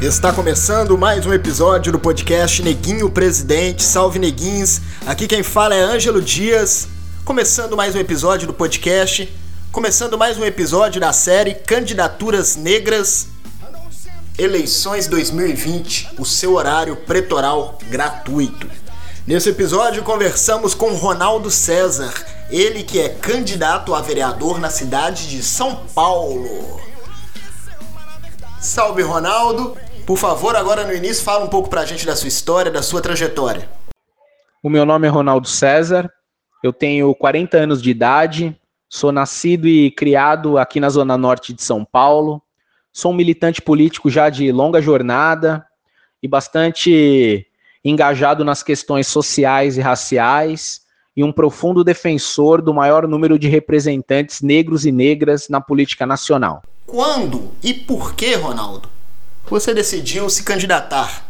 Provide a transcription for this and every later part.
Está começando mais um episódio do podcast Neguinho Presidente. Salve Neguins! Aqui quem fala é Ângelo Dias. Começando mais um episódio do podcast, começando mais um episódio da série Candidaturas Negras Eleições 2020, o seu horário pretoral gratuito. Nesse episódio conversamos com Ronaldo César, ele que é candidato a vereador na cidade de São Paulo. Salve Ronaldo! Por favor, agora no início, fala um pouco pra gente da sua história, da sua trajetória. O meu nome é Ronaldo César, eu tenho 40 anos de idade, sou nascido e criado aqui na Zona Norte de São Paulo, sou um militante político já de longa jornada e bastante engajado nas questões sociais e raciais e um profundo defensor do maior número de representantes negros e negras na política nacional. Quando e por que, Ronaldo, você decidiu se candidatar?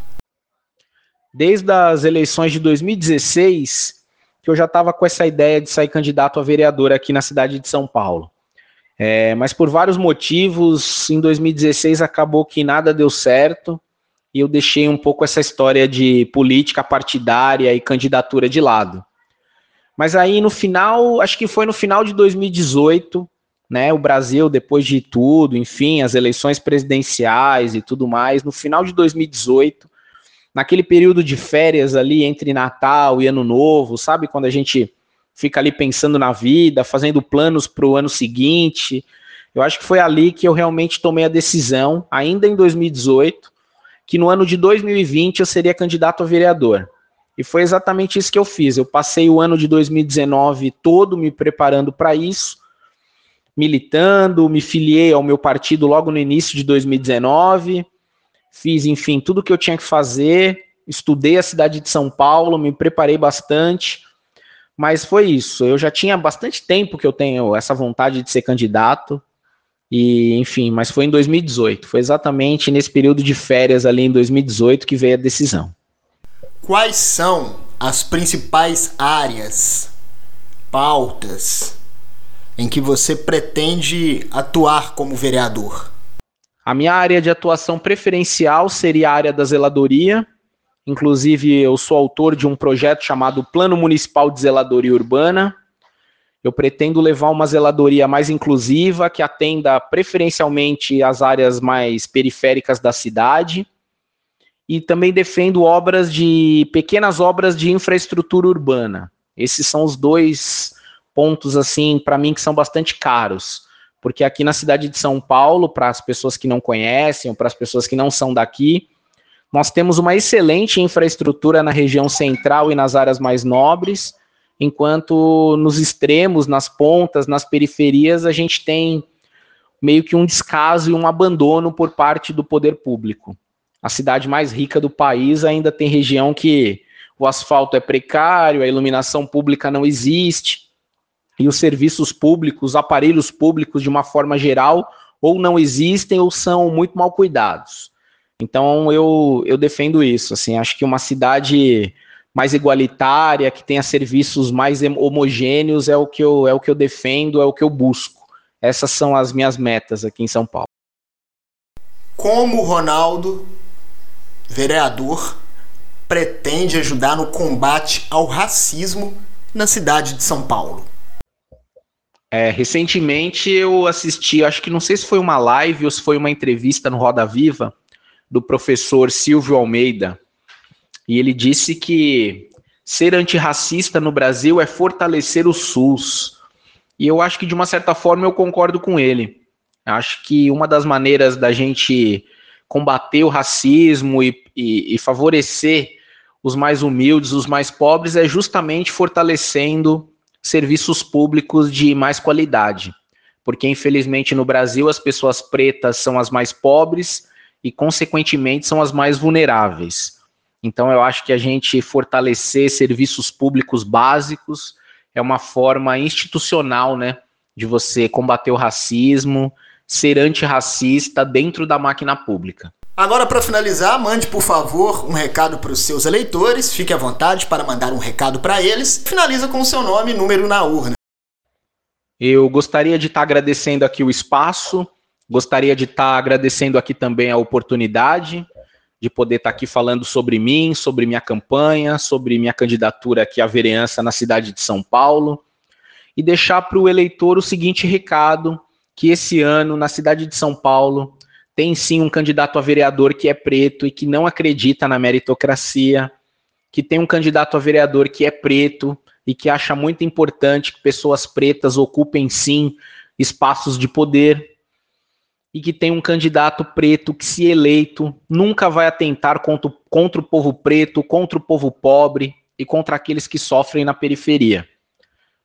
Desde as eleições de 2016, que eu já estava com essa ideia de sair candidato a vereador aqui na cidade de São Paulo. É, mas por vários motivos, em 2016 acabou que nada deu certo e eu deixei um pouco essa história de política partidária e candidatura de lado. Mas aí no final, acho que foi no final de 2018, né, o Brasil, depois de tudo, enfim, as eleições presidenciais e tudo mais, no final de 2018, naquele período de férias ali entre Natal e Ano Novo, sabe, quando a gente fica ali pensando na vida, fazendo planos para o ano seguinte, eu acho que foi ali que eu realmente tomei a decisão, ainda em 2018, que no ano de 2020 eu seria candidato a vereador. E foi exatamente isso que eu fiz. Eu passei o ano de 2019 todo me preparando para isso, militando, me filiei ao meu partido logo no início de 2019, fiz, enfim, tudo que eu tinha que fazer, estudei a cidade de São Paulo, me preparei bastante, mas foi isso. Eu já tinha bastante tempo que eu tenho essa vontade de ser candidato, e, enfim, mas foi em 2018. Foi exatamente nesse período de férias ali em 2018 que veio a decisão. Quais são as principais áreas, pautas em que você pretende atuar como vereador? A minha área de atuação preferencial seria a área da zeladoria. Inclusive, eu sou autor de um projeto chamado Plano Municipal de Zeladoria Urbana, eu pretendo levar uma zeladoria mais inclusiva, que atenda preferencialmente as áreas mais periféricas da cidade. E também defendo obras de pequenas obras de infraestrutura urbana. Esses são os dois pontos assim para mim que são bastante caros, porque aqui na cidade de São Paulo, para as pessoas que não conhecem, ou para as pessoas que não são daqui, nós temos uma excelente infraestrutura na região central e nas áreas mais nobres enquanto nos extremos, nas pontas, nas periferias, a gente tem meio que um descaso e um abandono por parte do poder público. A cidade mais rica do país ainda tem região que o asfalto é precário, a iluminação pública não existe, e os serviços públicos, os aparelhos públicos, de uma forma geral, ou não existem ou são muito mal cuidados. Então eu, eu defendo isso. Assim, acho que uma cidade mais igualitária, que tenha serviços mais homogêneos, é o que eu, é o que eu defendo, é o que eu busco. Essas são as minhas metas aqui em São Paulo. Como o Ronaldo, vereador, pretende ajudar no combate ao racismo na cidade de São Paulo? É, recentemente eu assisti, acho que não sei se foi uma live ou se foi uma entrevista no Roda Viva, do professor Silvio Almeida, e ele disse que ser antirracista no Brasil é fortalecer o SUS. E eu acho que, de uma certa forma, eu concordo com ele. Acho que uma das maneiras da gente combater o racismo e, e, e favorecer os mais humildes, os mais pobres, é justamente fortalecendo serviços públicos de mais qualidade. Porque, infelizmente, no Brasil, as pessoas pretas são as mais pobres e, consequentemente, são as mais vulneráveis. Então, eu acho que a gente fortalecer serviços públicos básicos é uma forma institucional, né, de você combater o racismo, ser antirracista dentro da máquina pública. Agora, para finalizar, mande por favor um recado para os seus eleitores. Fique à vontade para mandar um recado para eles. Finaliza com o seu nome e número na urna. Eu gostaria de estar agradecendo aqui o espaço, gostaria de estar agradecendo aqui também a oportunidade de poder estar aqui falando sobre mim, sobre minha campanha, sobre minha candidatura aqui à vereança na cidade de São Paulo e deixar para o eleitor o seguinte recado: que esse ano, na cidade de São Paulo, tem sim um candidato a vereador que é preto e que não acredita na meritocracia, que tem um candidato a vereador que é preto e que acha muito importante que pessoas pretas ocupem sim espaços de poder e que tem um candidato preto que, se eleito, nunca vai atentar contra, contra o povo preto, contra o povo pobre e contra aqueles que sofrem na periferia.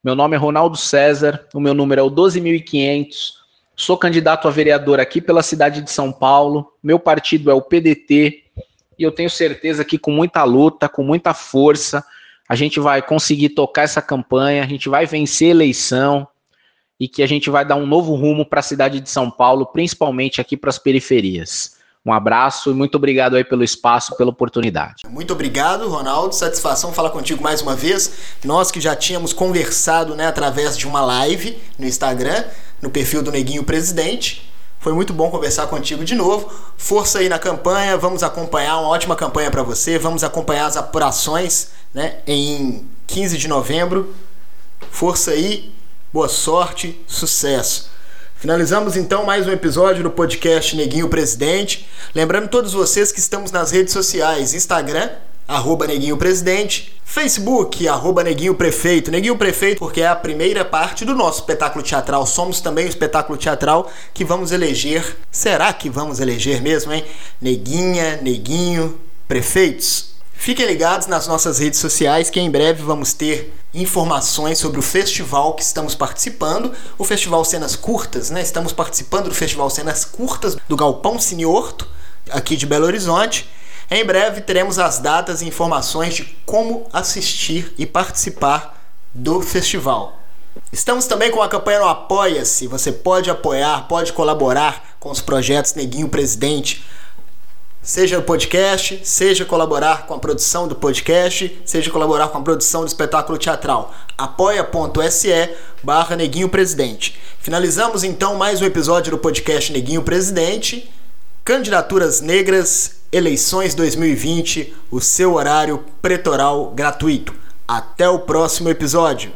Meu nome é Ronaldo César, o meu número é o 12.500, sou candidato a vereador aqui pela cidade de São Paulo, meu partido é o PDT e eu tenho certeza que com muita luta, com muita força, a gente vai conseguir tocar essa campanha, a gente vai vencer a eleição, e que a gente vai dar um novo rumo para a cidade de São Paulo, principalmente aqui para as periferias. Um abraço e muito obrigado aí pelo espaço, pela oportunidade. Muito obrigado, Ronaldo. Satisfação falar contigo mais uma vez. Nós que já tínhamos conversado né, através de uma live no Instagram, no perfil do Neguinho Presidente. Foi muito bom conversar contigo de novo. Força aí na campanha, vamos acompanhar uma ótima campanha para você. Vamos acompanhar as apurações né, em 15 de novembro. Força aí boa sorte, sucesso. Finalizamos então mais um episódio do podcast Neguinho Presidente. Lembrando todos vocês que estamos nas redes sociais: Instagram, arroba Neguinho Presidente, Facebook, arroba Neguinho Prefeito. Neguinho Prefeito, porque é a primeira parte do nosso espetáculo teatral. Somos também o espetáculo teatral que vamos eleger. Será que vamos eleger mesmo, hein? Neguinha, Neguinho, Prefeitos. Fiquem ligados nas nossas redes sociais que em breve vamos ter informações sobre o festival que estamos participando, o Festival Cenas Curtas, né? Estamos participando do Festival Cenas Curtas do Galpão Cine Horto, aqui de Belo Horizonte. Em breve teremos as datas e informações de como assistir e participar do festival. Estamos também com a campanha no Apoia-se. Você pode apoiar, pode colaborar com os projetos Neguinho Presidente Seja o podcast, seja colaborar com a produção do podcast, seja colaborar com a produção do espetáculo teatral. apoia.se barra Neguinho Presidente. Finalizamos então mais um episódio do podcast Neguinho Presidente. Candidaturas Negras, eleições 2020, o seu horário pretoral gratuito. Até o próximo episódio.